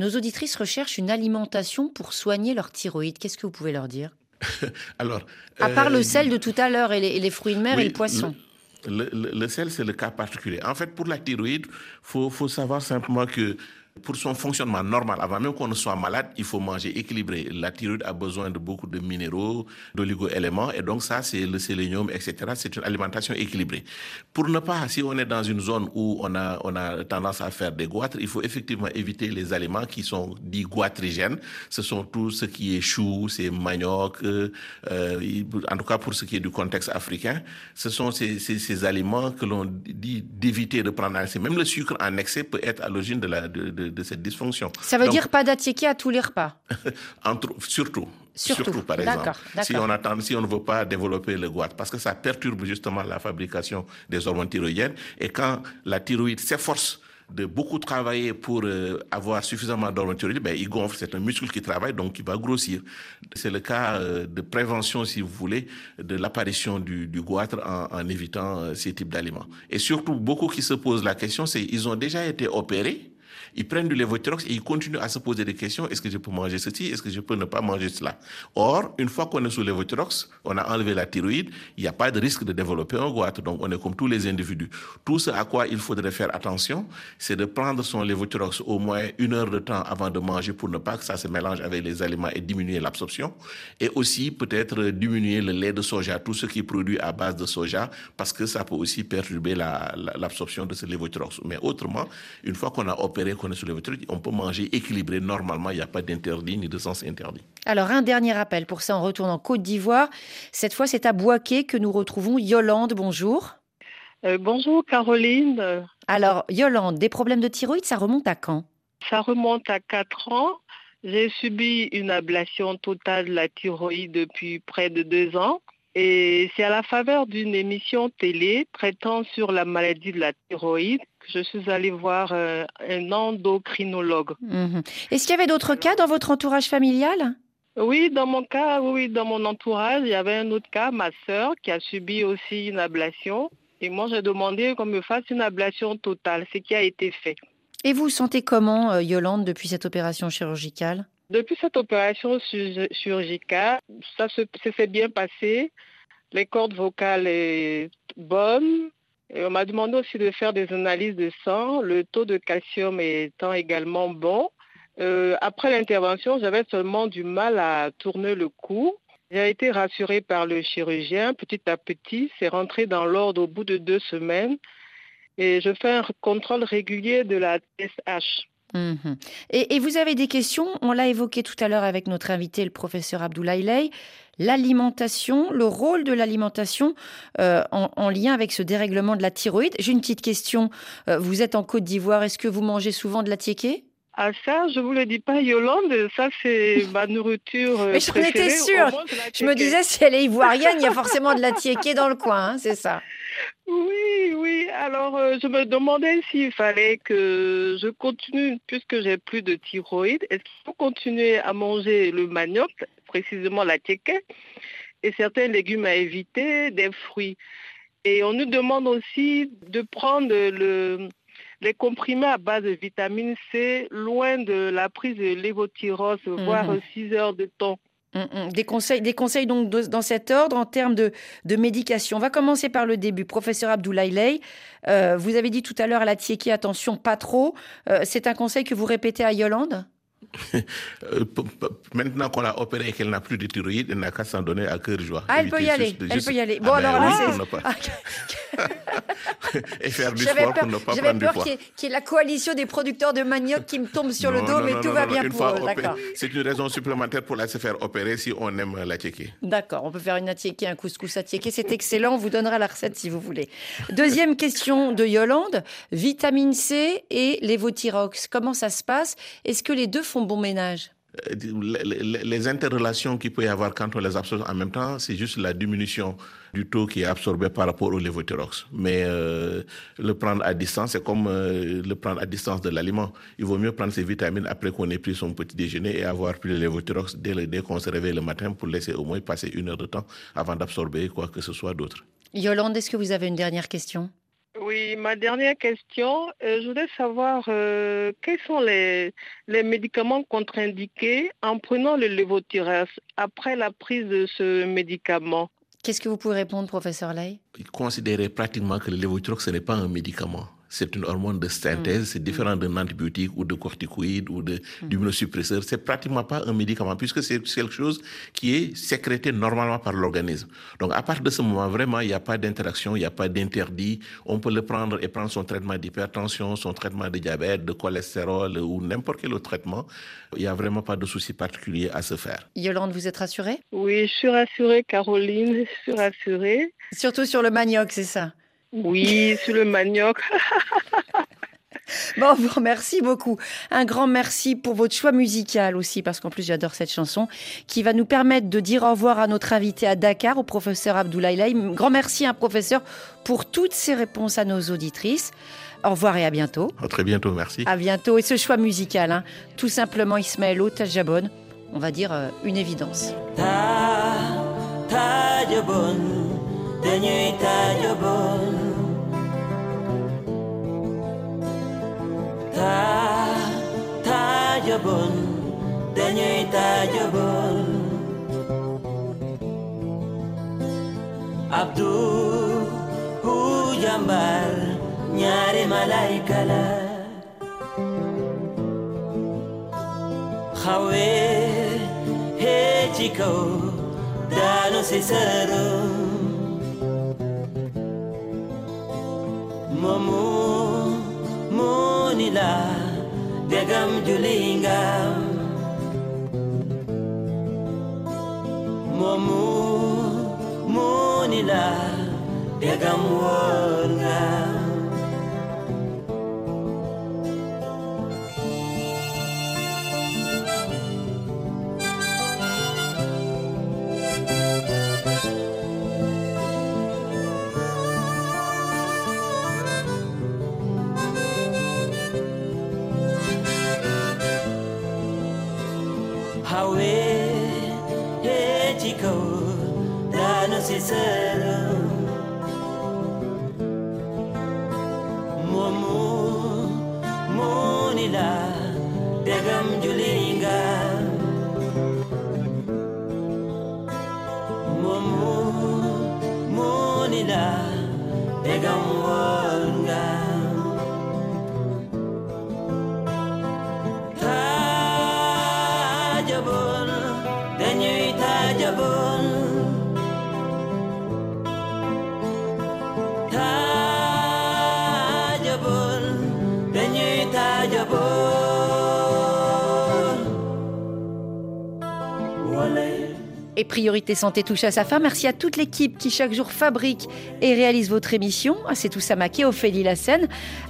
Nos auditrices recherchent une alimentation pour soigner leur thyroïde. Qu'est-ce que vous pouvez leur dire? Alors, à part euh, le sel de tout à l'heure et, et, les fruits de mer oui, et le poisson. Le, le, le sel, c'est le cas particulier. En fait, pour la thyroïde, faut, faut savoir simplement que pour son fonctionnement normal, avant même qu'on ne soit malade, il faut manger équilibré. La thyroïde a besoin de beaucoup de minéraux, d'oligo-éléments, et donc ça, c'est le sélénium, etc. C'est une alimentation équilibrée. Pour ne pas, si on est dans une zone où on a, on a tendance à faire des goitres, il faut effectivement éviter les aliments qui sont dits goitrigènes. Ce sont tout ce qui est chou, c'est manioc, euh, en tout cas pour ce qui est du contexte africain. Ce sont ces, ces, aliments que l'on dit d'éviter de prendre. Même le sucre en excès peut être à l'origine de la, de de, cette dysfonction. Ça veut Donc, dire pas d'attiéké à tous les repas entre, surtout, surtout. Surtout, par exemple. Si on, attend, si on ne veut pas développer le goitre, parce que ça perturbe justement la fabrication des hormones thyroïdiennes. Et quand la thyroïde s'efforce de beaucoup travailler pour euh, avoir suffisamment d'hormones thyroïdiennes, ben, il gonfle. C'est un muscle qui travaille, donc qui va grossir. C'est le cas euh, de prévention, si vous voulez, de l'apparition du, du, goitre en, en évitant euh, ces types d'aliments. Et surtout, beaucoup qui se posent la question, c'est ils ont déjà été opérés ils prennent du lévothyrox et ils continuent à se poser des questions. Est-ce que je peux manger ceci? Est-ce que je peux ne pas manger cela? Or, une fois qu'on est sous lévothyrox, on a enlevé la thyroïde, il n'y a pas de risque de développer un goitre. Donc, on est comme tous les individus. Tout ce à quoi il faudrait faire attention, c'est de prendre son lévothyrox au moins une heure de temps avant de manger pour ne pas que ça se mélange avec les aliments et diminuer l'absorption. Et aussi, peut-être diminuer le lait de soja, tout ce qui est produit à base de soja, parce que ça peut aussi perturber l'absorption la, la, de ce lévothyrox. Mais autrement, une fois qu'on a opéré, est on peut manger équilibré normalement, il n'y a pas d'interdit ni de sens interdit. Alors, un dernier appel. Pour ça, on retourne en Côte d'Ivoire. Cette fois, c'est à Boaké que nous retrouvons Yolande. Bonjour. Euh, bonjour, Caroline. Alors, Yolande, des problèmes de thyroïde, ça remonte à quand? Ça remonte à 4 ans. J'ai subi une ablation totale de la thyroïde depuis près de deux ans. Et c'est à la faveur d'une émission télé traitant sur la maladie de la thyroïde que je suis allée voir euh, un endocrinologue. Mmh. Est-ce qu'il y avait d'autres cas dans votre entourage familial? Oui, dans mon cas, oui, dans mon entourage, il y avait un autre cas, ma sœur, qui a subi aussi une ablation. Et moi, j'ai demandé qu'on me fasse une ablation totale, ce qui a été fait. Et vous vous sentez comment, euh, Yolande, depuis cette opération chirurgicale? Depuis cette opération chirurgicale, ça s'est bien passé. Les cordes vocales sont bonnes. Et on m'a demandé aussi de faire des analyses de sang, le taux de calcium étant également bon. Euh, après l'intervention, j'avais seulement du mal à tourner le cou. J'ai été rassurée par le chirurgien. Petit à petit, c'est rentré dans l'ordre au bout de deux semaines. Et je fais un contrôle régulier de la TSH. Mmh. Et, vous avez des questions? On l'a évoqué tout à l'heure avec notre invité, le professeur Abdoulaye Ley. L'alimentation, le rôle de l'alimentation euh, en, en, lien avec ce dérèglement de la thyroïde. J'ai une petite question. Euh, vous êtes en Côte d'Ivoire. Est-ce que vous mangez souvent de la tiéké? Ah ça, je vous le dis pas, Yolande, ça c'est ma nourriture Mais j'en étais sûre. Je me disais, si elle est ivoirienne, il y a forcément de la tiéké dans le coin, hein, c'est ça. Oui, oui. Alors, euh, je me demandais s'il fallait que je continue, puisque j'ai plus de thyroïde, est-ce qu'il faut continuer à manger le manioc, précisément la tiéké, et certains légumes à éviter, des fruits. Et on nous demande aussi de prendre le, les comprimés à base de vitamine C loin de la prise de lévothyrox, mm -hmm. voire 6 heures de temps. Mmh, des conseils, des conseils donc de, dans cet ordre en termes de, de, médication. On va commencer par le début. Professeur Abdoulaye Ley, euh, vous avez dit tout à l'heure à la tiéké, attention, pas trop. Euh, c'est un conseil que vous répétez à Yolande? Maintenant qu'on l'a opérée et qu'elle n'a plus de thyroïde, elle n'a qu'à s'en donner à cœur joie. Ah, elle peut y aller. juste Elle peut y aller. Bon, ben alors là, c'est- pas- Ah, Et faire du sport peur, pour ne pas j'avais prendre du peur poids. qu'il y, ait- qu'il y ait la coalition des producteurs de manioc qui me tombe sur le dos, non, mais non, tout va bien une pour eux. D'accord. C'est une raison supplémentaire pour la se faire opérer si on aime la tchéquée. D'accord, on peut faire une attiéké, un couscous attiéké, c'est excellent, on vous donnera la recette si vous voulez. Deuxième question de Yolande, vitamine C et lévothyrox, comment ça se passe? Est-ce que les deux font bon ménage Euh, Les, interrelations qu'il peut y avoir quand on les absorbe en même temps, c'est juste la diminution du taux qui est absorbé par rapport au lévothyrox. Mais euh, le prendre à distance, c'est comme euh, le prendre à distance de l'aliment. Il vaut mieux prendre ses vitamines après qu'on ait pris son petit déjeuner et avoir pris le lévothyrox dès, le- dès qu'on se réveille le matin pour laisser au moins passer une heure de temps avant d'absorber quoi que ce soit d'autre. Yolande, est-ce que vous avez une dernière question? Oui, ma dernière question, euh, je voudrais savoir euh, quels sont les, les médicaments contre-indiqués en prenant le lévothyrox après la prise de ce médicament? Qu'est-ce que vous pouvez répondre, professeur Lay considérer pratiquement que le lévothyrox, ce n'est pas un médicament. C'est une hormone de synthèse, c'est différent d'un antibiotique ou de corticoïde ou de- d'immunosuppresseur. C'est pratiquement pas un médicament puisque c'est quelque chose qui est sécrété normalement par l'organisme. Donc à partir de ce moment, vraiment, il n'y a pas d'interaction, il n'y a pas d'interdit. On peut le prendre et prendre son traitement d'hypertension, son traitement de diabète, de cholestérol ou n'importe quel autre traitement. Il n'y a vraiment pas de souci particulier à se faire. Yolande, vous êtes rassurée? Oui, je suis rassurée, Caroline, je suis rassurée. Surtout sur le manioc, c'est ça? Oui, sur le manioc. Bon, on vous remercie beaucoup. Un grand merci pour votre choix musical aussi, parce qu'en plus j'adore cette chanson, qui va nous permettre de dire au revoir à notre invité à Dakar, au professeur Abdoulaye Lay. Grand merci, un professeur, pour toutes ces réponses à nos auditrices. Au revoir et à bientôt. À très bientôt, merci. À bientôt. Et ce choix musical, hein, tout simplement Ismaël Tajabon, on va dire euh, une évidence. de nuit à Yobol. Ta, ta Yobol, de nuit à Yobol. Abdu, hu jambar, nyari malaikala. Hawe, he chico, dano se. momo monila degam julingam. Momo monila degam worngam. away, let it da nossa se. Et Priorité Santé touche à sa fin. Merci à toute l'équipe qui chaque jour fabrique et réalise votre émission. À C'est tout Samaké, Ophélie Lassen,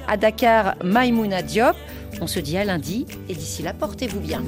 à Dakar, Maïmouna Diop. On se dit à lundi et d'ici là, portez-vous bien.